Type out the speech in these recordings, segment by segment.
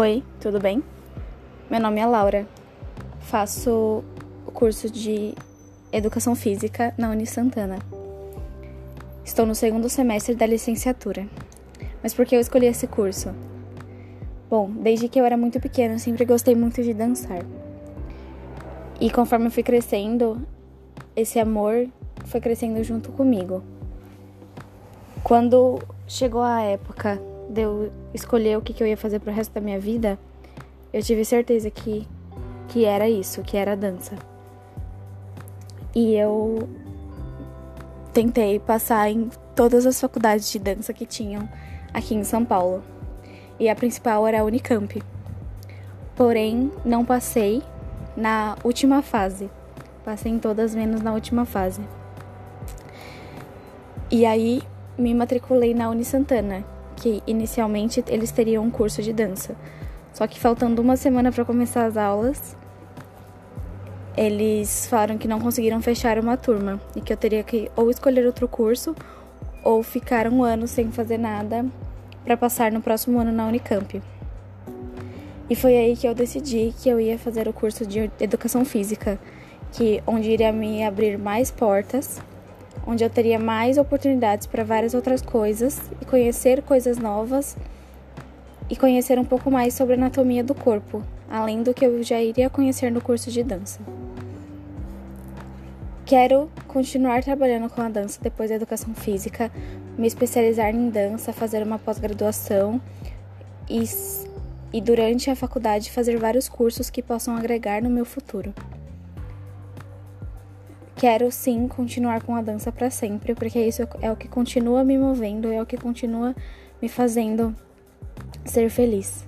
Oi, tudo bem? Meu nome é Laura. Faço o curso de Educação Física na Uni Santana. Estou no segundo semestre da licenciatura. Mas por que eu escolhi esse curso? Bom, desde que eu era muito pequena, sempre gostei muito de dançar. E conforme eu fui crescendo, esse amor foi crescendo junto comigo. Quando chegou a época de eu escolher o que, que eu ia fazer pro resto da minha vida, eu tive certeza que, que era isso, que era dança. E eu tentei passar em todas as faculdades de dança que tinham aqui em São Paulo. E a principal era a Unicamp. Porém, não passei na última fase. Passei em todas menos na última fase. E aí me matriculei na Unisantana, que inicialmente eles teriam um curso de dança. Só que faltando uma semana para começar as aulas, eles falaram que não conseguiram fechar uma turma e que eu teria que ou escolher outro curso ou ficar um ano sem fazer nada para passar no próximo ano na Unicamp. E foi aí que eu decidi que eu ia fazer o curso de educação física, que onde iria me abrir mais portas onde eu teria mais oportunidades para várias outras coisas e conhecer coisas novas e conhecer um pouco mais sobre a anatomia do corpo, além do que eu já iria conhecer no curso de dança. Quero continuar trabalhando com a dança depois da educação física, me especializar em dança, fazer uma pós-graduação e, e durante a faculdade fazer vários cursos que possam agregar no meu futuro. Quero sim continuar com a dança para sempre, porque isso é o que continua me movendo, é o que continua me fazendo ser feliz.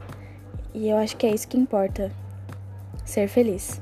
E eu acho que é isso que importa, ser feliz.